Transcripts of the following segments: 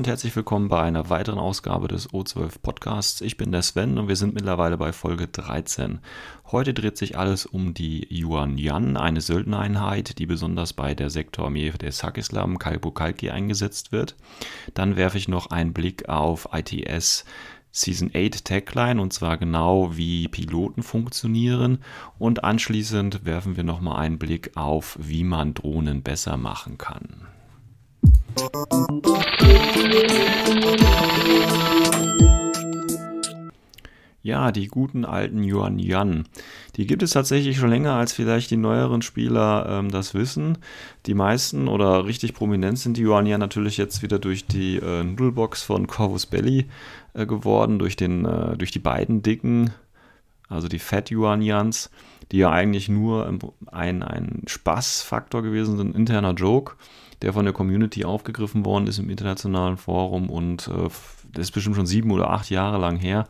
Und herzlich willkommen bei einer weiteren Ausgabe des O12 Podcasts. Ich bin der Sven und wir sind mittlerweile bei Folge 13. Heute dreht sich alles um die Yuan Yan, eine Söldnereinheit, die besonders bei der Sektorarmee der Sakislam Kalki eingesetzt wird. Dann werfe ich noch einen Blick auf ITS Season 8 Tagline und zwar genau wie Piloten funktionieren und anschließend werfen wir nochmal einen Blick auf, wie man Drohnen besser machen kann. Ja, die guten alten Yuan Yan. Die gibt es tatsächlich schon länger, als vielleicht die neueren Spieler ähm, das wissen. Die meisten oder richtig prominent sind die Yuan Yan natürlich jetzt wieder durch die äh, Noodlebox von Corvus Belly äh, geworden, durch, den, äh, durch die beiden dicken, also die Fat Yuan Yans, die ja eigentlich nur ein, ein Spaßfaktor gewesen sind, ein interner Joke der von der Community aufgegriffen worden ist im internationalen Forum und äh, das ist bestimmt schon sieben oder acht Jahre lang her.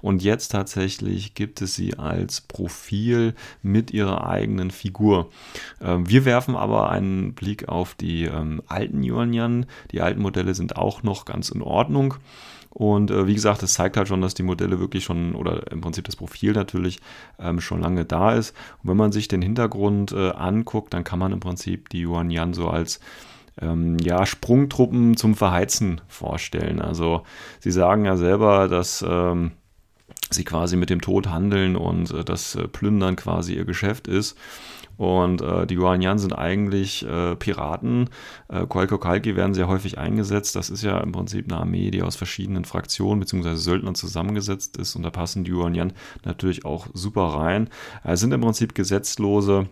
Und jetzt tatsächlich gibt es sie als Profil mit ihrer eigenen Figur. Ähm, wir werfen aber einen Blick auf die ähm, alten Yuan Die alten Modelle sind auch noch ganz in Ordnung. Und äh, wie gesagt, das zeigt halt schon, dass die Modelle wirklich schon, oder im Prinzip das Profil natürlich ähm, schon lange da ist. Und wenn man sich den Hintergrund äh, anguckt, dann kann man im Prinzip die Yuan Yan so als ähm, ja, Sprungtruppen zum Verheizen vorstellen. Also sie sagen ja selber, dass ähm, sie quasi mit dem Tod handeln und äh, das äh, Plündern quasi ihr Geschäft ist. Und äh, die Yuan sind eigentlich äh, Piraten. Äh, Kalki werden sehr häufig eingesetzt. Das ist ja im Prinzip eine Armee, die aus verschiedenen Fraktionen bzw. Söldnern zusammengesetzt ist. Und da passen die Yuan natürlich auch super rein. Es sind im Prinzip gesetzlose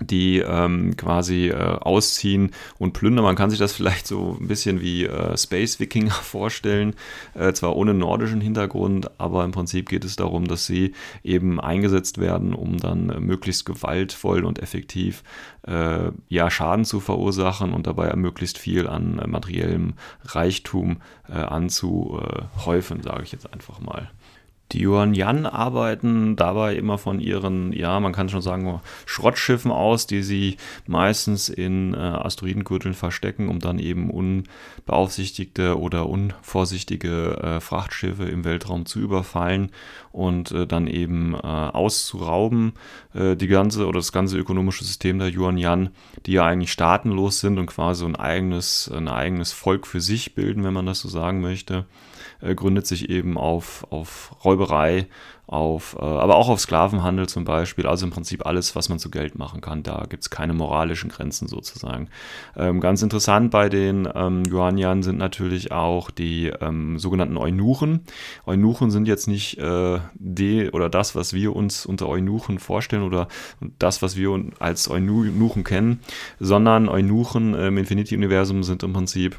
die ähm, quasi äh, ausziehen und plündern. Man kann sich das vielleicht so ein bisschen wie äh, Space Wikinger vorstellen, äh, zwar ohne nordischen Hintergrund, aber im Prinzip geht es darum, dass sie eben eingesetzt werden, um dann äh, möglichst gewaltvoll und effektiv äh, ja, Schaden zu verursachen und dabei möglichst viel an äh, materiellem Reichtum anzuhäufen, sage ich jetzt einfach mal. Die Yuan Yan arbeiten dabei immer von ihren, ja, man kann schon sagen, Schrottschiffen aus, die sie meistens in äh, Asteroidengürteln verstecken, um dann eben unbeaufsichtigte oder unvorsichtige äh, Frachtschiffe im Weltraum zu überfallen und äh, dann eben äh, auszurauben. Äh, die ganze oder das ganze ökonomische System der Yuan Yan, die ja eigentlich staatenlos sind und quasi ein eigenes, ein eigenes Volk für sich bilden, wenn man das so sagen möchte äh, gründet sich eben auf, auf Räuberei, auf, äh, aber auch auf Sklavenhandel zum Beispiel. Also im Prinzip alles, was man zu Geld machen kann. Da gibt es keine moralischen Grenzen sozusagen. Ähm, ganz interessant bei den ähm, Yuanian sind natürlich auch die ähm, sogenannten Eunuchen. Eunuchen sind jetzt nicht äh, die oder das, was wir uns unter Eunuchen vorstellen oder das, was wir als Eunuchen kennen, sondern Eunuchen im Infinity-Universum sind im Prinzip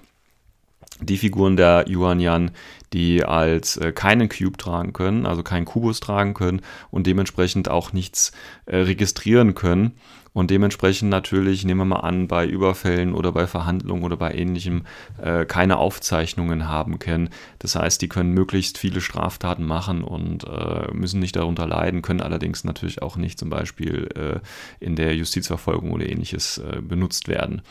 die Figuren der Yuan Yan, die als äh, keinen Cube tragen können, also keinen Kubus tragen können und dementsprechend auch nichts äh, registrieren können. Und dementsprechend natürlich, nehmen wir mal an, bei Überfällen oder bei Verhandlungen oder bei ähnlichem äh, keine Aufzeichnungen haben können. Das heißt, die können möglichst viele Straftaten machen und äh, müssen nicht darunter leiden, können allerdings natürlich auch nicht zum Beispiel äh, in der Justizverfolgung oder ähnliches äh, benutzt werden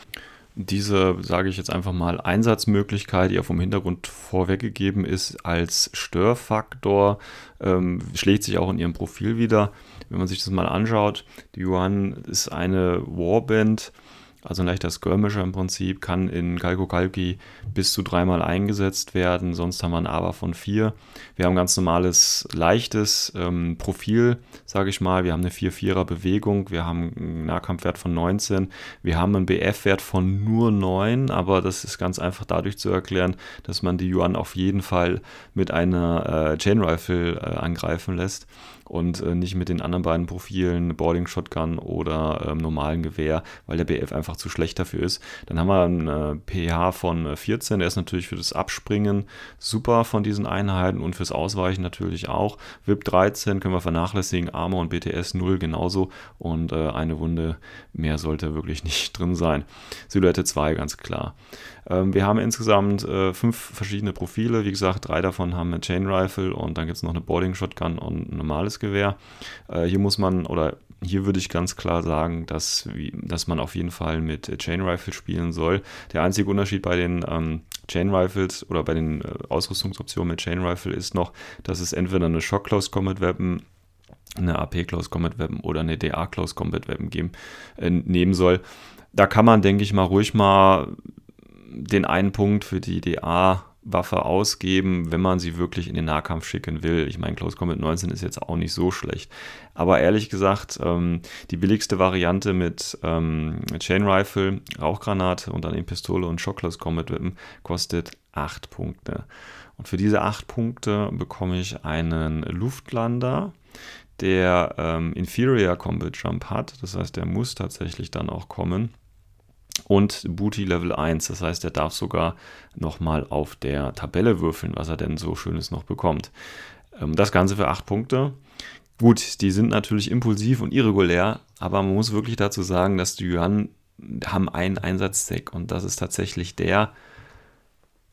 diese, sage ich jetzt einfach mal, Einsatzmöglichkeit, die ja vom Hintergrund vorweggegeben ist, als Störfaktor, ähm, schlägt sich auch in ihrem Profil wieder. Wenn man sich das mal anschaut, die Yuan ist eine Warband, also ein leichter Skirmisher im Prinzip, kann in Kalko Kalki bis zu dreimal eingesetzt werden, sonst haben wir ein Aber von vier. Wir haben ein ganz normales, leichtes ähm, Profil, sage ich mal. Wir haben eine 4-4er Bewegung, wir haben einen Nahkampfwert von 19, wir haben einen BF-Wert von nur 9, aber das ist ganz einfach dadurch zu erklären, dass man die Yuan auf jeden Fall mit einer äh, Chain Rifle äh, angreifen lässt und äh, nicht mit den anderen beiden Profilen, Boarding Shotgun oder ähm, normalen Gewehr, weil der BF einfach zu schlecht dafür ist. Dann haben wir einen äh, pH von 14, äh, der ist natürlich für das Abspringen super von diesen Einheiten und fürs Ausweichen natürlich auch. VIP 13 können wir vernachlässigen, Armor und BTS 0 genauso und äh, eine Wunde mehr sollte wirklich nicht drin sein. Silhouette 2 ganz klar. Ähm, wir haben insgesamt äh, fünf verschiedene Profile. Wie gesagt, drei davon haben eine Chain Rifle und dann gibt es noch eine Boarding Shotgun und ein normales Gewehr. Äh, hier muss man, oder hier würde ich ganz klar sagen, dass, dass man auf jeden Fall mit Chain Rifle spielen soll. Der einzige Unterschied bei den ähm, Chain Rifles oder bei den äh, Ausrüstungsoptionen mit Chain Rifle ist noch, dass es entweder eine Shock Close Combat Weapon eine AP Close Combat Weapon oder eine DA Close Combat Weapon geben, äh, nehmen soll. Da kann man, denke ich mal, ruhig mal den einen Punkt für die DA Waffe ausgeben, wenn man sie wirklich in den Nahkampf schicken will. Ich meine, Close Combat 19 ist jetzt auch nicht so schlecht. Aber ehrlich gesagt, ähm, die billigste Variante mit ähm, Chain Rifle, Rauchgranate und dann eben Pistole und Shock Close Combat Weapon kostet 8 Punkte. Und für diese 8 Punkte bekomme ich einen Luftlander, der ähm, Inferior Combat Jump hat. Das heißt, der muss tatsächlich dann auch kommen und Booty Level 1. Das heißt, er darf sogar nochmal auf der Tabelle würfeln, was er denn so Schönes noch bekommt. Ähm, das Ganze für 8 Punkte. Gut, die sind natürlich impulsiv und irregulär, aber man muss wirklich dazu sagen, dass die Yuan haben einen Einsatzzweck und das ist tatsächlich der,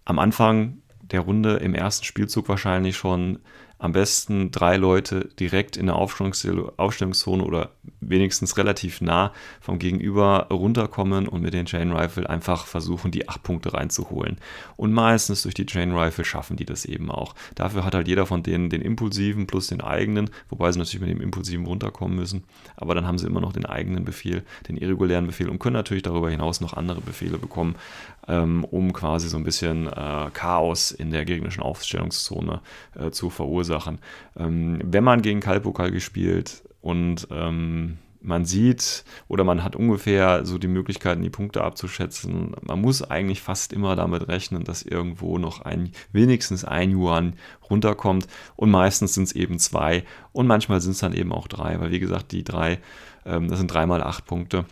am Anfang der Runde im ersten Spielzug wahrscheinlich schon am besten drei Leute direkt in der Aufstellungszone oder wenigstens relativ nah vom Gegenüber runterkommen und mit den Chain Rifle einfach versuchen, die acht Punkte reinzuholen. Und meistens durch die Chain Rifle schaffen die das eben auch. Dafür hat halt jeder von denen den impulsiven plus den eigenen, wobei sie natürlich mit dem impulsiven runterkommen müssen. Aber dann haben sie immer noch den eigenen Befehl, den irregulären Befehl und können natürlich darüber hinaus noch andere Befehle bekommen, ähm, um quasi so ein bisschen äh, Chaos in der gegnerischen Aufstellungszone äh, zu verursachen. Ähm, wenn man gegen Kalpokal gespielt und ähm, man sieht oder man hat ungefähr so die Möglichkeiten, die Punkte abzuschätzen. Man muss eigentlich fast immer damit rechnen, dass irgendwo noch ein, wenigstens ein Yuan runterkommt und meistens sind es eben zwei und manchmal sind es dann eben auch drei, weil wie gesagt, die drei, ähm, das sind dreimal acht Punkte.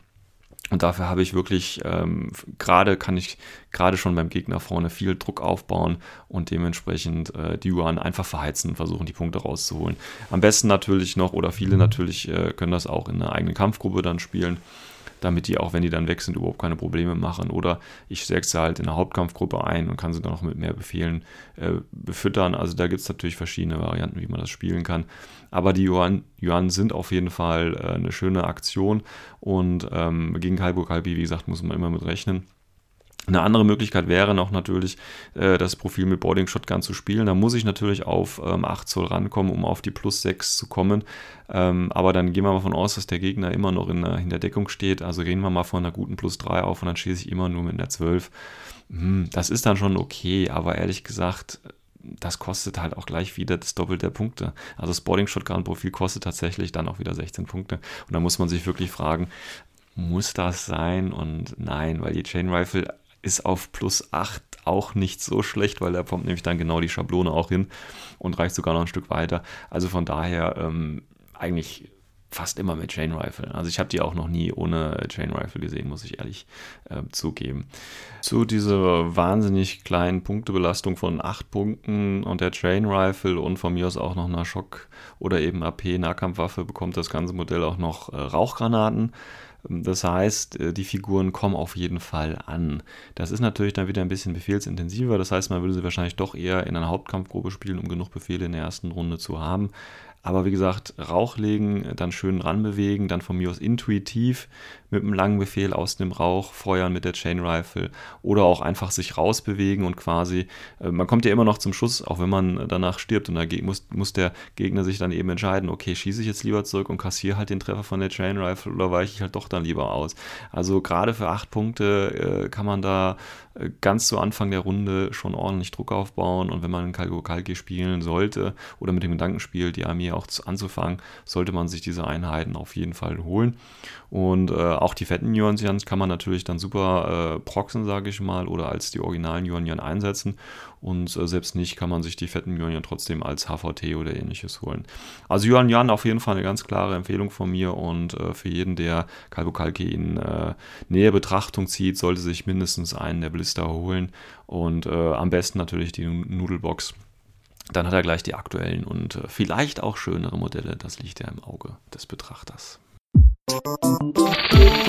Und dafür habe ich wirklich, ähm, gerade kann ich gerade schon beim Gegner vorne viel Druck aufbauen und dementsprechend äh, die Yuan einfach verheizen und versuchen, die Punkte rauszuholen. Am besten natürlich noch, oder viele natürlich äh, können das auch in einer eigenen Kampfgruppe dann spielen damit die auch, wenn die dann weg sind, überhaupt keine Probleme machen. Oder ich setze halt in der Hauptkampfgruppe ein und kann sie dann noch mit mehr Befehlen äh, befüttern. Also da gibt es natürlich verschiedene Varianten, wie man das spielen kann. Aber die Yuan, Yuan sind auf jeden Fall äh, eine schöne Aktion und ähm, gegen Kalbo Kalbi, wie gesagt, muss man immer mit rechnen. Eine andere Möglichkeit wäre noch natürlich, äh, das Profil mit Boarding Shotgun zu spielen. Da muss ich natürlich auf ähm, 8 Zoll rankommen, um auf die plus 6 zu kommen. Ähm, aber dann gehen wir mal von aus, dass der Gegner immer noch in der, in der Deckung steht. Also gehen wir mal von einer guten plus 3 auf und dann schieße ich immer nur mit einer 12. Hm, das ist dann schon okay, aber ehrlich gesagt, das kostet halt auch gleich wieder das Doppelte der Punkte. Also das Boarding Shotgun Profil kostet tatsächlich dann auch wieder 16 Punkte. Und da muss man sich wirklich fragen, muss das sein? Und nein, weil die Chain Rifle ist auf plus 8 auch nicht so schlecht, weil da kommt nämlich dann genau die Schablone auch hin und reicht sogar noch ein Stück weiter. Also von daher ähm, eigentlich fast immer mit Chain Rifle. Also ich habe die auch noch nie ohne Chain Rifle gesehen, muss ich ehrlich äh, zugeben. Zu dieser wahnsinnig kleinen Punktebelastung von 8 Punkten und der Chain Rifle und von mir aus auch noch einer Schock- oder eben AP-Nahkampfwaffe bekommt das ganze Modell auch noch äh, Rauchgranaten. Das heißt, äh, die Figuren kommen auf jeden Fall an. Das ist natürlich dann wieder ein bisschen befehlsintensiver. Das heißt, man würde sie wahrscheinlich doch eher in einer Hauptkampfgruppe spielen, um genug Befehle in der ersten Runde zu haben. Aber wie gesagt, Rauch legen, dann schön ranbewegen, dann von mir aus intuitiv mit einem langen Befehl aus dem Rauch feuern mit der Chain Rifle oder auch einfach sich rausbewegen und quasi, äh, man kommt ja immer noch zum Schuss, auch wenn man danach stirbt und da muss, muss der Gegner sich dann eben entscheiden, okay, schieße ich jetzt lieber zurück und kassiere halt den Treffer von der Chain Rifle oder weiche ich halt doch dann lieber aus. Also gerade für acht Punkte äh, kann man da äh, ganz zu Anfang der Runde schon ordentlich Druck aufbauen und wenn man Kalgo Kalki spielen sollte oder mit dem Gedanken spielt, die Armee auch anzufangen, sollte man sich diese Einheiten auf jeden Fall holen. Und äh, auch die fetten Yuan kann man natürlich dann super äh, proxen, sage ich mal, oder als die originalen Yuan einsetzen. Und äh, selbst nicht kann man sich die fetten Yuan trotzdem als HVT oder ähnliches holen. Also Yuan Yuan auf jeden Fall eine ganz klare Empfehlung von mir und äh, für jeden, der Kalbukalki in äh, nähe Betrachtung zieht, sollte sich mindestens einen der Blister holen und äh, am besten natürlich die Nudelbox dann hat er gleich die aktuellen und äh, vielleicht auch schönere Modelle. Das liegt ja im Auge des Betrachters. Okay,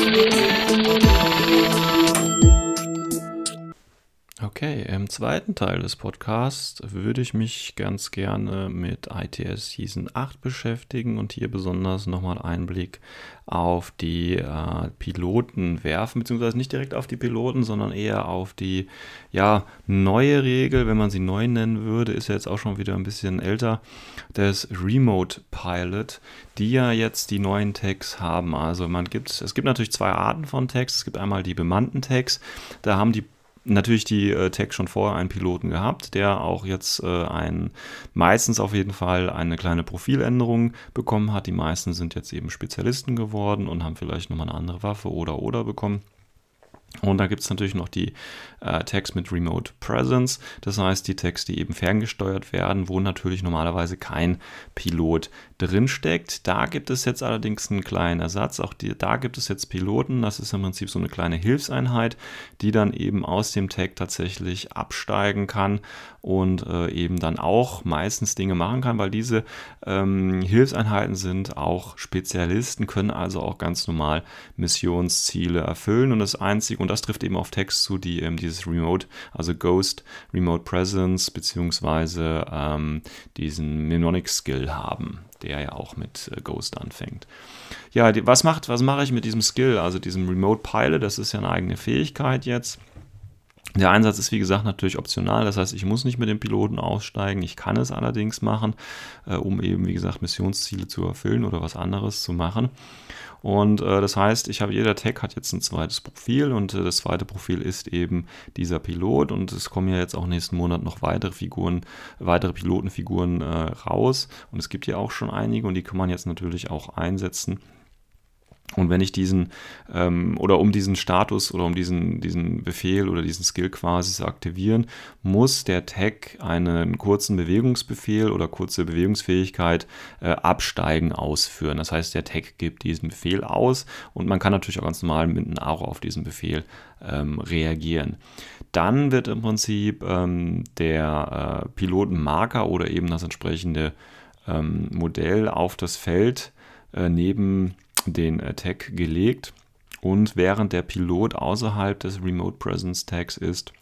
zweiten Teil des Podcasts würde ich mich ganz gerne mit ITS Season 8 beschäftigen und hier besonders nochmal einen Blick auf die äh, Piloten werfen, beziehungsweise nicht direkt auf die Piloten, sondern eher auf die ja, neue Regel, wenn man sie neu nennen würde, ist ja jetzt auch schon wieder ein bisschen älter, des Remote Pilot, die ja jetzt die neuen Tags haben. Also man gibt, es gibt natürlich zwei Arten von Tags. Es gibt einmal die bemannten Tags, da haben die natürlich die äh, Tech schon vorher einen Piloten gehabt, der auch jetzt äh, ein, meistens auf jeden Fall eine kleine Profiländerung bekommen hat. Die meisten sind jetzt eben Spezialisten geworden und haben vielleicht nochmal eine andere Waffe oder oder bekommen. Und da gibt es natürlich noch die äh, Tags mit Remote Presence, das heißt die Tags, die eben ferngesteuert werden, wo natürlich normalerweise kein Pilot drinsteckt. Da gibt es jetzt allerdings einen kleinen Ersatz, auch die, da gibt es jetzt Piloten, das ist im Prinzip so eine kleine Hilfseinheit, die dann eben aus dem Tag tatsächlich absteigen kann und äh, eben dann auch meistens Dinge machen kann, weil diese ähm, Hilfseinheiten sind auch Spezialisten, können also auch ganz normal Missionsziele erfüllen. Und das Einzige, und das trifft eben auf Text zu, die ähm, dieses Remote, also Ghost, Remote Presence, beziehungsweise ähm, diesen Mnemonic Skill haben, der ja auch mit äh, Ghost anfängt. Ja, die, was, macht, was mache ich mit diesem Skill, also diesem Remote Pilot, das ist ja eine eigene Fähigkeit jetzt. Der Einsatz ist wie gesagt natürlich optional, das heißt, ich muss nicht mit dem Piloten aussteigen, ich kann es allerdings machen, äh, um eben wie gesagt Missionsziele zu erfüllen oder was anderes zu machen. Und äh, das heißt, ich habe jeder Tag hat jetzt ein zweites Profil und äh, das zweite Profil ist eben dieser Pilot und es kommen ja jetzt auch nächsten Monat noch weitere Figuren, weitere Pilotenfiguren äh, raus. Und es gibt ja auch schon einige und die kann man jetzt natürlich auch einsetzen und wenn ich diesen, ähm, oder um diesen Status oder um diesen, diesen Befehl oder diesen Skill quasi zu aktivieren, muss der Tag einen kurzen Bewegungsbefehl oder kurze Bewegungsfähigkeit äh, absteigen ausführen. Das heißt, der Tag gibt diesen Befehl aus und man kann natürlich auch ganz normal mit einem Arrow auf diesen Befehl ähm, reagieren. Dann wird im Prinzip ähm, der äh, Pilotenmarker oder eben das entsprechende ähm, Modell auf das Feld äh, neben den äh, Tag gelegt und während der Pilot außerhalb des Remote Presence Tags ist,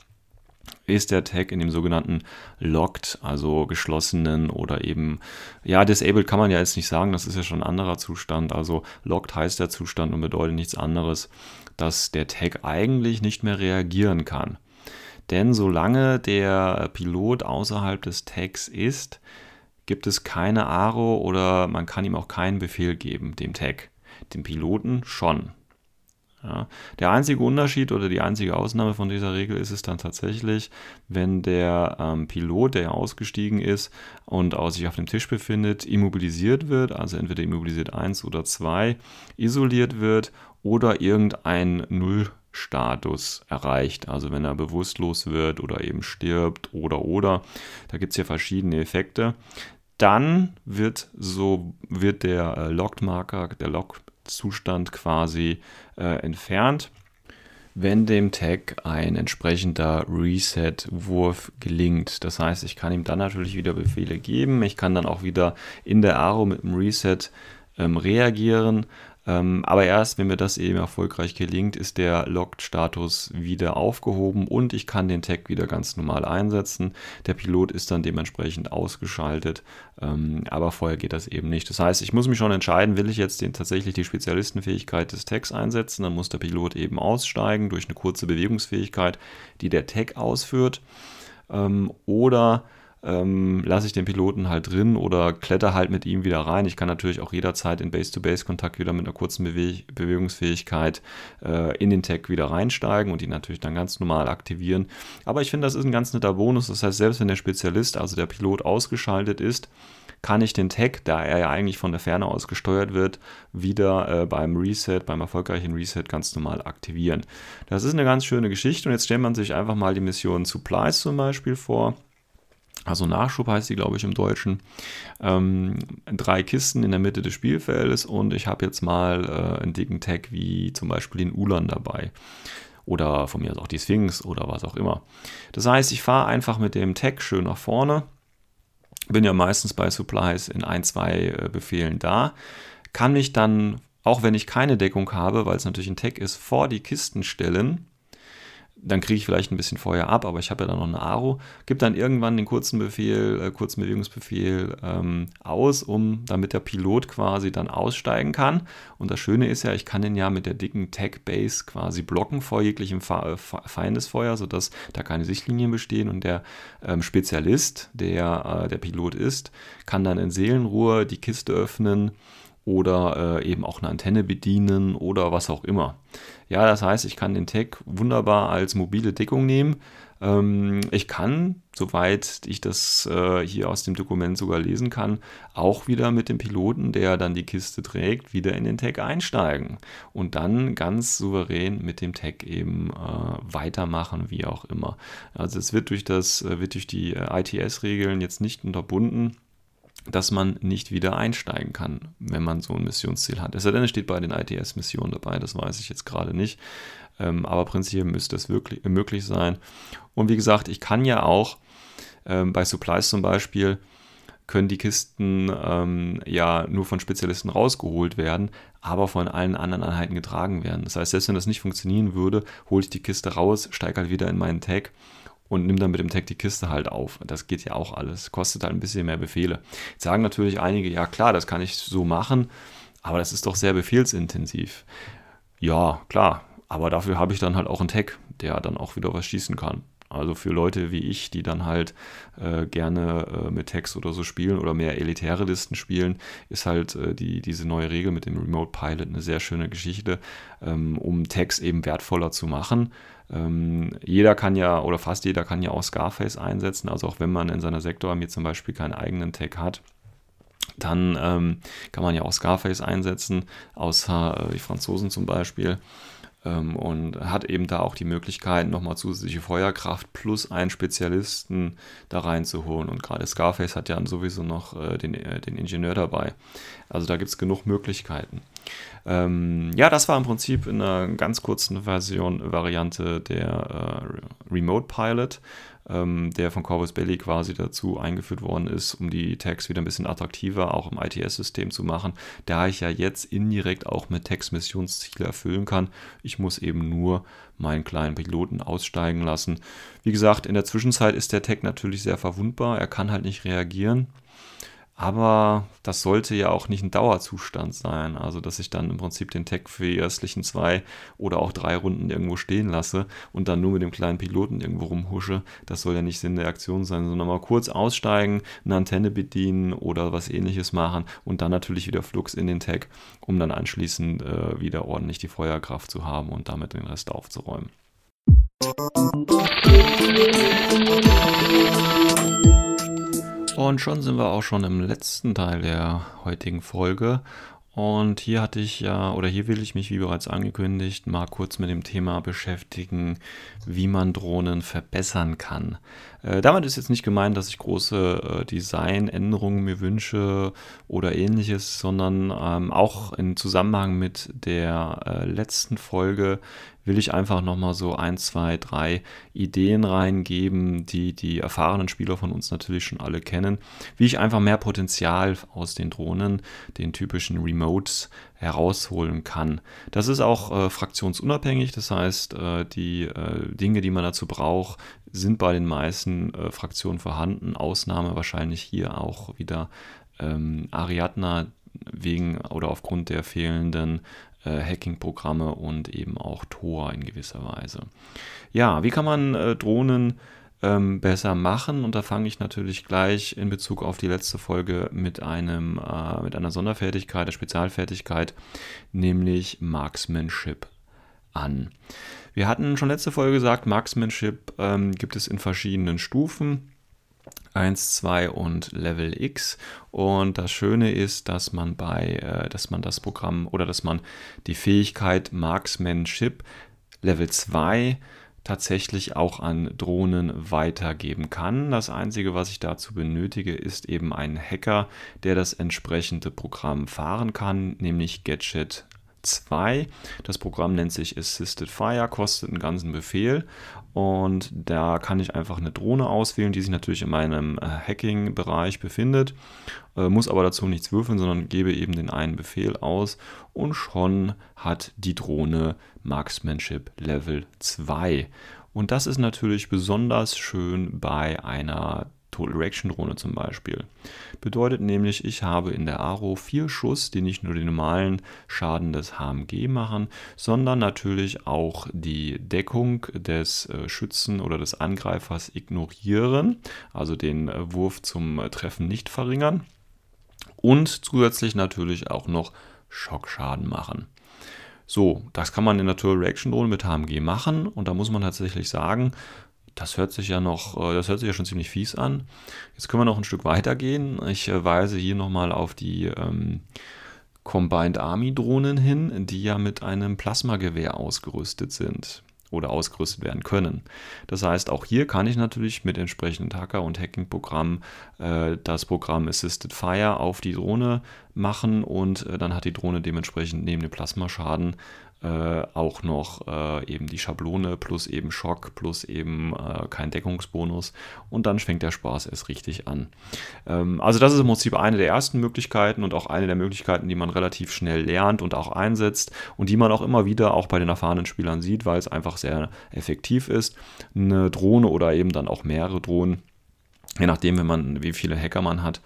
ist der Tag in dem sogenannten Locked, also geschlossenen oder eben, ja, disabled kann man ja jetzt nicht sagen, das ist ja schon ein anderer Zustand. Also Locked heißt der Zustand und bedeutet nichts anderes, dass der Tag eigentlich nicht mehr reagieren kann. Denn solange der Pilot außerhalb des Tags ist, gibt es keine Aro oder man kann ihm auch keinen Befehl geben, dem Tag dem Piloten schon. Ja. Der einzige Unterschied oder die einzige Ausnahme von dieser Regel ist es dann tatsächlich, wenn der ähm, Pilot, der ausgestiegen ist und auch sich auf dem Tisch befindet, immobilisiert wird, also entweder immobilisiert 1 oder 2, isoliert wird oder irgendein Nullstatus erreicht. Also wenn er bewusstlos wird oder eben stirbt oder oder. Da gibt es ja verschiedene Effekte. Dann wird so wird der äh, Locked-Marker, der Lock Zustand quasi äh, entfernt, wenn dem Tag ein entsprechender Reset-Wurf gelingt. Das heißt, ich kann ihm dann natürlich wieder Befehle geben. Ich kann dann auch wieder in der Arrow mit dem Reset ähm, reagieren. Ähm, aber erst, wenn mir das eben erfolgreich gelingt, ist der Locked-Status wieder aufgehoben und ich kann den Tag wieder ganz normal einsetzen. Der Pilot ist dann dementsprechend ausgeschaltet, ähm, aber vorher geht das eben nicht. Das heißt, ich muss mich schon entscheiden, will ich jetzt den, tatsächlich die Spezialistenfähigkeit des Tags einsetzen, dann muss der Pilot eben aussteigen durch eine kurze Bewegungsfähigkeit, die der Tag ausführt. Ähm, oder ähm, lasse ich den Piloten halt drin oder kletter halt mit ihm wieder rein. Ich kann natürlich auch jederzeit in Base-to-Base-Kontakt wieder mit einer kurzen Bewe Bewegungsfähigkeit äh, in den Tag wieder reinsteigen und ihn natürlich dann ganz normal aktivieren. Aber ich finde, das ist ein ganz netter Bonus. Das heißt, selbst wenn der Spezialist, also der Pilot, ausgeschaltet ist, kann ich den Tag, da er ja eigentlich von der Ferne aus gesteuert wird, wieder äh, beim Reset, beim erfolgreichen Reset ganz normal aktivieren. Das ist eine ganz schöne Geschichte und jetzt stellt man sich einfach mal die Mission Supplies zum Beispiel vor. Also Nachschub heißt sie, glaube ich, im Deutschen. Ähm, drei Kisten in der Mitte des Spielfeldes und ich habe jetzt mal äh, einen dicken Tag wie zum Beispiel den Ulan dabei. Oder von mir aus auch die Sphinx oder was auch immer. Das heißt, ich fahre einfach mit dem Tag schön nach vorne. Bin ja meistens bei Supplies in ein, zwei äh, Befehlen da. Kann mich dann, auch wenn ich keine Deckung habe, weil es natürlich ein Tag ist, vor die Kisten stellen dann kriege ich vielleicht ein bisschen Feuer ab, aber ich habe ja dann noch eine Aro, gebe dann irgendwann den kurzen Befehl, äh, kurzen Bewegungsbefehl ähm, aus, um damit der Pilot quasi dann aussteigen kann. Und das Schöne ist ja, ich kann den ja mit der dicken Tag-Base quasi blocken vor jeglichem äh, Feindesfeuer, sodass da keine Sichtlinien bestehen und der ähm, Spezialist, der äh, der Pilot ist, kann dann in Seelenruhe die Kiste öffnen oder äh, eben auch eine Antenne bedienen oder was auch immer. Ja, das heißt, ich kann den Tag wunderbar als mobile Deckung nehmen. Ähm, ich kann, soweit ich das äh, hier aus dem Dokument sogar lesen kann, auch wieder mit dem Piloten, der dann die Kiste trägt, wieder in den Tag einsteigen und dann ganz souverän mit dem Tag eben äh, weitermachen, wie auch immer. Also es wird durch das, äh, wird durch die äh, ITS-Regeln jetzt nicht unterbunden dass man nicht wieder einsteigen kann, wenn man so ein Missionsziel hat. Es steht bei den ITS-Missionen dabei, das weiß ich jetzt gerade nicht. Ähm, aber prinzipiell müsste es wirklich möglich sein. Und wie gesagt, ich kann ja auch ähm, bei Supplies zum Beispiel können die Kisten ähm, ja nur von Spezialisten rausgeholt werden, aber von allen anderen Einheiten getragen werden. Das heißt, selbst wenn das nicht funktionieren würde, hole ich die Kiste raus, steige halt wieder in meinen Tag und nimm dann mit dem Tag die Kiste halt auf. Das geht ja auch alles. Kostet halt ein bisschen mehr Befehle. Jetzt sagen natürlich einige, ja klar, das kann ich so machen, aber das ist doch sehr befehlsintensiv. Ja, klar, aber dafür habe ich dann halt auch einen Tag, der dann auch wieder was schießen kann. Also für Leute wie ich, die dann halt äh, gerne äh, mit Text oder so spielen oder mehr elitäre Listen spielen, ist halt äh, die, diese neue Regel mit dem Remote Pilot eine sehr schöne Geschichte, ähm, um Text eben wertvoller zu machen. Ähm, jeder kann ja, oder fast jeder kann ja auch Scarface einsetzen, also auch wenn man in seiner Sektorarmee zum Beispiel keinen eigenen Tag hat, dann ähm, kann man ja auch Scarface einsetzen, außer äh, die Franzosen zum Beispiel. Ähm, und hat eben da auch die Möglichkeit, nochmal zusätzliche Feuerkraft plus einen Spezialisten da reinzuholen. Und gerade Scarface hat ja sowieso noch äh, den, äh, den Ingenieur dabei. Also da gibt es genug Möglichkeiten. Ähm, ja, das war im Prinzip in einer ganz kurzen Version, Variante der äh, Remote Pilot ähm, der von Corvus Belli quasi dazu eingeführt worden ist, um die Tags wieder ein bisschen attraktiver auch im ITS-System zu machen, da ich ja jetzt indirekt auch mit Tags Missionsziele erfüllen kann. Ich muss eben nur meinen kleinen Piloten aussteigen lassen. Wie gesagt, in der Zwischenzeit ist der Tag natürlich sehr verwundbar, er kann halt nicht reagieren. Aber das sollte ja auch nicht ein Dauerzustand sein. Also, dass ich dann im Prinzip den Tech für die erstlichen zwei oder auch drei Runden irgendwo stehen lasse und dann nur mit dem kleinen Piloten irgendwo rumhusche. Das soll ja nicht Sinn der Aktion sein, sondern mal kurz aussteigen, eine Antenne bedienen oder was ähnliches machen und dann natürlich wieder Flux in den Tech, um dann anschließend äh, wieder ordentlich die Feuerkraft zu haben und damit den Rest aufzuräumen. Und schon sind wir auch schon im letzten Teil der heutigen Folge. Und hier hatte ich ja, oder hier will ich mich, wie bereits angekündigt, mal kurz mit dem Thema beschäftigen, wie man Drohnen verbessern kann. Äh, damit ist jetzt nicht gemeint, dass ich große äh, Designänderungen mir wünsche oder ähnliches, sondern ähm, auch im Zusammenhang mit der äh, letzten Folge will ich einfach nochmal so ein, zwei, drei Ideen reingeben, die die erfahrenen Spieler von uns natürlich schon alle kennen, wie ich einfach mehr Potenzial aus den Drohnen, den typischen Remotes herausholen kann. Das ist auch äh, fraktionsunabhängig, das heißt, äh, die äh, Dinge, die man dazu braucht, sind bei den meisten äh, Fraktionen vorhanden. Ausnahme wahrscheinlich hier auch wieder ähm, Ariadna wegen oder aufgrund der fehlenden äh, Hacking-Programme und eben auch Tor in gewisser Weise. Ja, wie kann man äh, Drohnen ähm, besser machen? Und da fange ich natürlich gleich in Bezug auf die letzte Folge mit, einem, äh, mit einer Sonderfertigkeit, der Spezialfertigkeit, nämlich Marksmanship an. Wir hatten schon letzte Folge gesagt, Marksmanship ähm, gibt es in verschiedenen Stufen. 1, 2 und Level X. Und das Schöne ist, dass man bei, äh, dass man das Programm oder dass man die Fähigkeit Marksmanship Level 2 tatsächlich auch an Drohnen weitergeben kann. Das Einzige, was ich dazu benötige, ist eben ein Hacker, der das entsprechende Programm fahren kann, nämlich Gadget 2. Das Programm nennt sich Assisted Fire, kostet einen ganzen Befehl und da kann ich einfach eine Drohne auswählen, die sich natürlich in meinem äh, Hacking-Bereich befindet, äh, muss aber dazu nichts würfeln, sondern gebe eben den einen Befehl aus und schon hat die Drohne Marksmanship Level 2. Und das ist natürlich besonders schön bei einer Total Reaction Drohne zum Beispiel. Bedeutet nämlich, ich habe in der Aro vier Schuss, die nicht nur den normalen Schaden des HMG machen, sondern natürlich auch die Deckung des äh, Schützen oder des Angreifers ignorieren, also den äh, Wurf zum äh, Treffen nicht verringern und zusätzlich natürlich auch noch Schockschaden machen. So, das kann man in der Total Reaction Drohne mit HMG machen und da muss man tatsächlich sagen, das hört sich ja noch, äh, das hört sich ja schon ziemlich fies an. Jetzt können wir noch ein Stück weiter gehen. Ich äh, weise hier nochmal auf die ähm, Combined Army Drohnen hin, die ja mit einem Plasmagewehr ausgerüstet sind oder ausgerüstet werden können. Das heißt, auch hier kann ich natürlich mit entsprechenden Hacker- und Hacking-Programmen äh, das Programm Assisted Fire auf die Drohne machen und äh, dann hat die Drohne dementsprechend neben dem Plasmaschaden auch noch äh, eben die Schablone plus eben Schock plus eben äh, kein Deckungsbonus und dann fängt der Spaß erst richtig an. Ähm, also das ist im Prinzip eine der ersten Möglichkeiten und auch eine der Möglichkeiten, die man relativ schnell lernt und auch einsetzt und die man auch immer wieder auch bei den erfahrenen Spielern sieht, weil es einfach sehr effektiv ist. Eine Drohne oder eben dann auch mehrere Drohnen je nachdem, wenn man, wie viele Hacker man hat,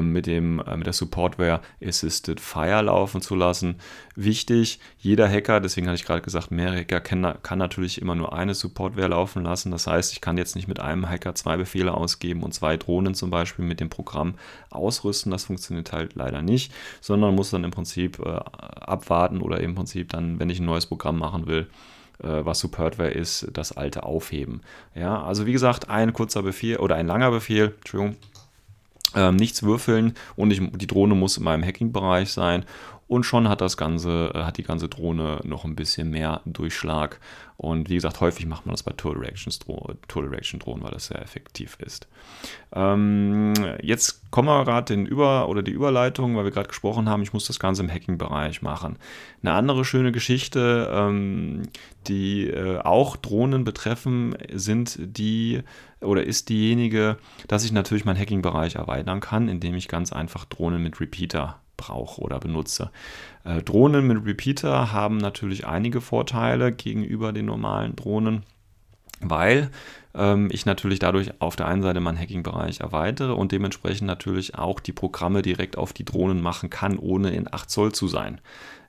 mit, dem, äh, mit der Supportware Assisted Fire laufen zu lassen. Wichtig, jeder Hacker, deswegen hatte ich gerade gesagt, mehrere Hacker kann, kann natürlich immer nur eine Supportware laufen lassen. Das heißt, ich kann jetzt nicht mit einem Hacker zwei Befehle ausgeben und zwei Drohnen zum Beispiel mit dem Programm ausrüsten. Das funktioniert halt leider nicht, sondern muss dann im Prinzip äh, abwarten oder im Prinzip dann, wenn ich ein neues Programm machen will, äh, was Supportware ist, das alte aufheben. Ja, also wie gesagt, ein kurzer Befehl oder ein langer Befehl, Entschuldigung, ähm, nichts würfeln und ich, die Drohne muss in meinem Hacking-Bereich sein und schon hat das Ganze, äh, hat die ganze Drohne noch ein bisschen mehr Durchschlag. Und wie gesagt, häufig macht man das bei Total Reaction Drohnen, weil das sehr effektiv ist. Ähm, jetzt kommen wir gerade den Über- oder die Überleitung, weil wir gerade gesprochen haben, ich muss das Ganze im Hacking-Bereich machen. Eine andere schöne Geschichte, ähm, die äh, auch Drohnen betreffen, sind die oder ist diejenige, dass ich natürlich meinen Hacking-Bereich erweitern kann, indem ich ganz einfach Drohnen mit Repeater brauche oder benutze. Äh, Drohnen mit Repeater haben natürlich einige Vorteile gegenüber den normalen Drohnen, weil ähm, ich natürlich dadurch auf der einen Seite meinen Hacking-Bereich erweitere und dementsprechend natürlich auch die Programme direkt auf die Drohnen machen kann, ohne in 8 Zoll zu sein.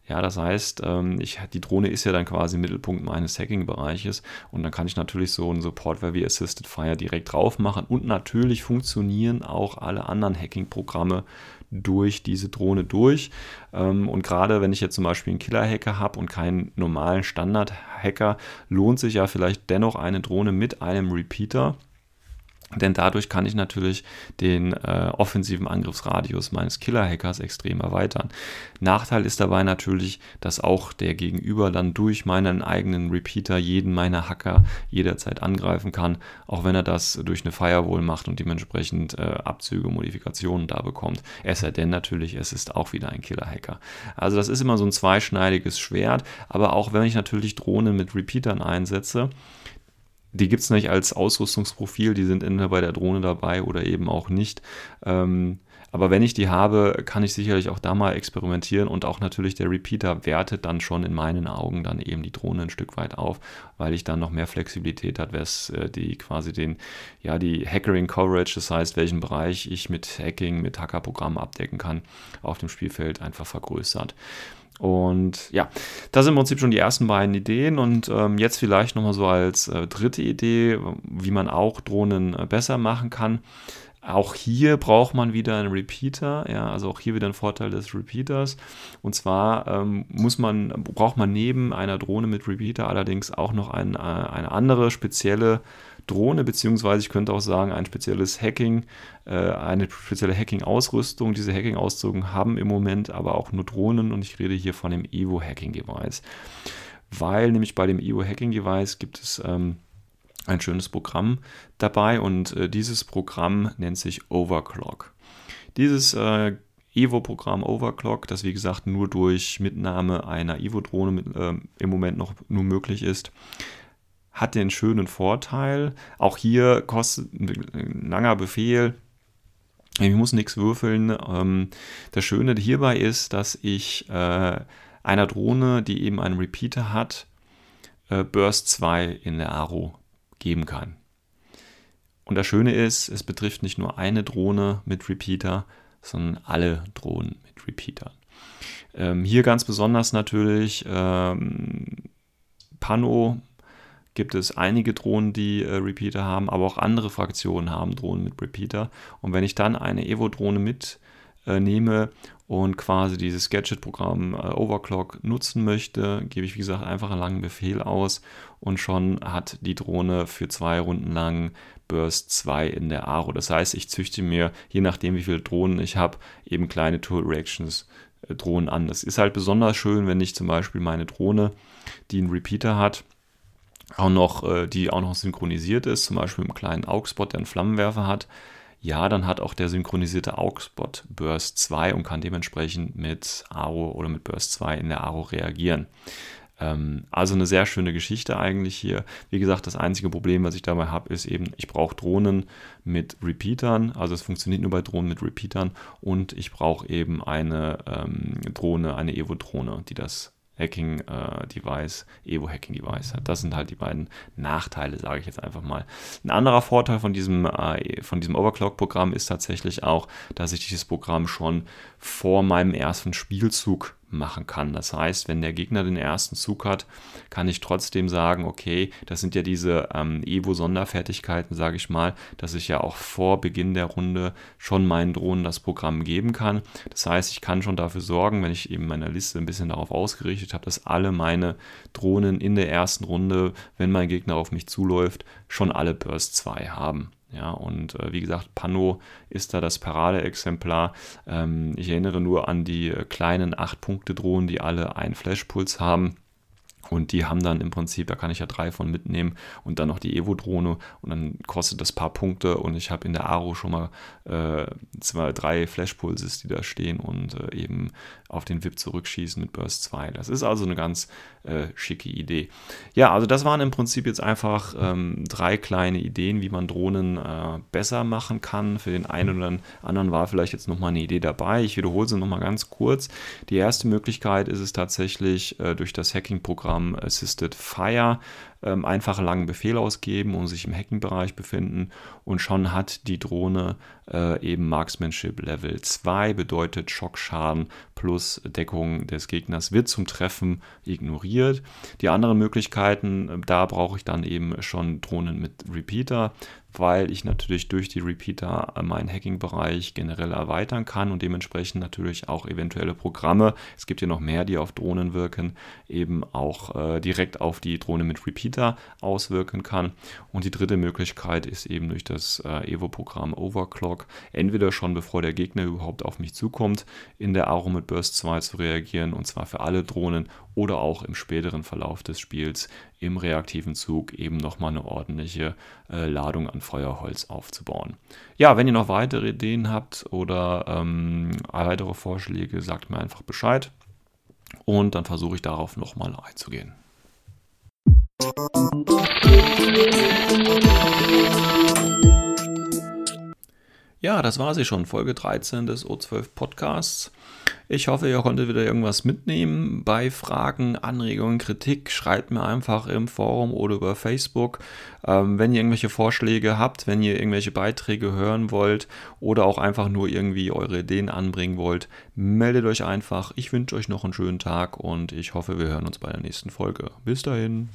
Ja, das heißt, ähm, ich, die Drohne ist ja dann quasi Mittelpunkt meines Hacking-Bereiches und dann kann ich natürlich so einen Supportware wie Assisted Fire direkt drauf machen und natürlich funktionieren auch alle anderen Hacking-Programme durch diese Drohne durch. Ähm, und gerade wenn ich jetzt zum Beispiel einen Killer-Hacker habe und keinen normalen Standard-Hacker, lohnt sich ja vielleicht dennoch eine Drohne mit einem Repeater denn dadurch kann ich natürlich den äh, offensiven Angriffsradius meines Killer-Hackers extrem erweitern. Nachteil ist dabei natürlich, dass auch der Gegenüber dann durch meinen eigenen Repeater jeden meiner Hacker jederzeit angreifen kann, auch wenn er das durch eine Firewall macht und dementsprechend äh, Abzüge, Modifikationen da bekommt. Es sei denn natürlich, es ist auch wieder ein Killer-Hacker. Also das ist immer so ein zweischneidiges Schwert, aber auch wenn ich natürlich Drohnen mit Repeatern einsetze, die gibt es nicht als Ausrüstungsprofil, die sind entweder bei der Drohne dabei oder eben auch nicht. Ähm, aber wenn ich die habe, kann ich sicherlich auch da mal experimentieren und auch natürlich der Repeater wertet dann schon in meinen Augen dann eben die Drohne ein Stück weit auf, weil ich dann noch mehr Flexibilität hat, was äh, die quasi den, ja, die Hackering Coverage, das heißt, welchen Bereich ich mit Hacking, mit Hackerprogrammen abdecken kann, auf dem Spielfeld einfach vergrößert. Und ja, das sind im Prinzip schon die ersten beiden Ideen. Und ähm, jetzt vielleicht nochmal so als äh, dritte Idee, wie man auch Drohnen äh, besser machen kann. Auch hier braucht man wieder einen Repeater, ja, also auch hier wieder ein Vorteil des Repeaters. Und zwar ähm, muss man, braucht man neben einer Drohne mit Repeater allerdings auch noch ein, äh, eine andere spezielle Drohne, beziehungsweise ich könnte auch sagen, ein spezielles Hacking, äh, eine spezielle Hacking-Ausrüstung. Diese Hacking-Ausrüstung haben im Moment aber auch nur Drohnen und ich rede hier von dem Evo Hacking Device. Weil nämlich bei dem Evo Hacking Device gibt es ähm, ein schönes Programm dabei und äh, dieses Programm nennt sich Overclock. Dieses äh, Evo-Programm Overclock, das wie gesagt nur durch Mitnahme einer Evo-Drohne äh, im Moment noch nur möglich ist, hat den schönen Vorteil. Auch hier kostet ein langer Befehl. Ich muss nichts würfeln. Ähm, das Schöne hierbei ist, dass ich äh, einer Drohne, die eben einen Repeater hat, äh, Burst 2 in der Aro geben kann. Und das Schöne ist, es betrifft nicht nur eine Drohne mit Repeater, sondern alle Drohnen mit Repeatern. Ähm, hier ganz besonders natürlich ähm, Pano gibt es einige Drohnen, die äh, Repeater haben, aber auch andere Fraktionen haben Drohnen mit Repeater. Und wenn ich dann eine Evo-Drohne mitnehme äh, und quasi dieses Gadget-Programm äh, Overclock nutzen möchte, gebe ich wie gesagt einfach einen langen Befehl aus und schon hat die Drohne für zwei Runden lang Burst 2 in der Aro. Das heißt, ich züchte mir, je nachdem wie viele Drohnen ich habe, eben kleine Tool Reactions äh, Drohnen an. Das ist halt besonders schön, wenn ich zum Beispiel meine Drohne, die einen Repeater hat, auch noch, äh, die auch noch synchronisiert ist, zum Beispiel mit einem kleinen AUX-Spot, der einen Flammenwerfer hat, ja, dann hat auch der synchronisierte AUX-Spot Burst 2 und kann dementsprechend mit Aro oder mit Burst 2 in der Aro reagieren. Ähm, also eine sehr schöne Geschichte eigentlich hier. Wie gesagt, das einzige Problem, was ich dabei habe, ist eben, ich brauche Drohnen mit Repeatern. Also es funktioniert nur bei Drohnen mit Repeatern und ich brauche eben eine ähm, Drohne, eine Evo-Drohne, die das Hacking-Device, äh, Evo-Hacking-Device hat. Das sind halt die beiden Nachteile, sage ich jetzt einfach mal. Ein anderer Vorteil von diesem, äh, von diesem Overclock-Programm ist tatsächlich auch, dass ich dieses Programm schon vor meinem ersten Spielzug machen kann. Das heißt, wenn der Gegner den ersten Zug hat, kann ich trotzdem sagen, okay, das sind ja diese ähm, Evo-Sonderfertigkeiten, sage ich mal, dass ich ja auch vor Beginn der Runde schon meinen Drohnen das Programm geben kann. Das heißt, ich kann schon dafür sorgen, wenn ich eben meine Liste ein bisschen darauf ausgerichtet habe, dass alle meine Drohnen in der ersten Runde, wenn mein Gegner auf mich zuläuft, schon alle Burst 2 haben. Ja, und äh, wie gesagt, Pano ist da das Paradeexemplar. Ähm, ich erinnere nur an die äh, kleinen 8-Punkte-Drohnen, die alle einen Flashpuls haben. Und die haben dann im Prinzip, da kann ich ja drei von mitnehmen und dann noch die Evo-Drohne und dann kostet das paar Punkte und ich habe in der Aro schon mal äh, zwei, drei Flashpulses, die da stehen und äh, eben auf den VIP zurückschießen mit Burst 2. Das ist also eine ganz äh, schicke Idee. Ja, also das waren im Prinzip jetzt einfach ähm, drei kleine Ideen, wie man Drohnen äh, besser machen kann. Für den einen oder anderen war vielleicht jetzt nochmal eine Idee dabei. Ich wiederhole sie nochmal ganz kurz. Die erste Möglichkeit ist es tatsächlich äh, durch das Hacking-Programm Assisted Fire ähm, einfach langen Befehl ausgeben und sich im Hacking-Bereich befinden und schon hat die Drohne äh, eben Marksmanship Level 2, bedeutet Schockschaden plus Deckung des Gegners wird zum Treffen ignoriert. Die anderen Möglichkeiten, äh, da brauche ich dann eben schon Drohnen mit Repeater, weil ich natürlich durch die Repeater meinen Hacking-Bereich generell erweitern kann und dementsprechend natürlich auch eventuelle Programme, es gibt ja noch mehr, die auf Drohnen wirken, eben auch äh, direkt auf die Drohne mit Repeater auswirken kann. Und die dritte Möglichkeit ist eben durch das äh, Evo-Programm Overclock, entweder schon bevor der Gegner überhaupt auf mich zukommt, in der Aro mit Burst 2 zu reagieren und zwar für alle Drohnen oder auch im späteren Verlauf des Spiels im reaktiven Zug eben nochmal eine ordentliche äh, Ladung an Feuerholz aufzubauen. Ja, wenn ihr noch weitere Ideen habt oder ähm, weitere Vorschläge, sagt mir einfach Bescheid und dann versuche ich darauf nochmal einzugehen. Ja, das war sie schon, Folge 13 des O12 Podcasts. Ich hoffe, ihr konntet wieder irgendwas mitnehmen. Bei Fragen, Anregungen, Kritik, schreibt mir einfach im Forum oder über Facebook. Ähm, wenn ihr irgendwelche Vorschläge habt, wenn ihr irgendwelche Beiträge hören wollt oder auch einfach nur irgendwie eure Ideen anbringen wollt, meldet euch einfach. Ich wünsche euch noch einen schönen Tag und ich hoffe, wir hören uns bei der nächsten Folge. Bis dahin.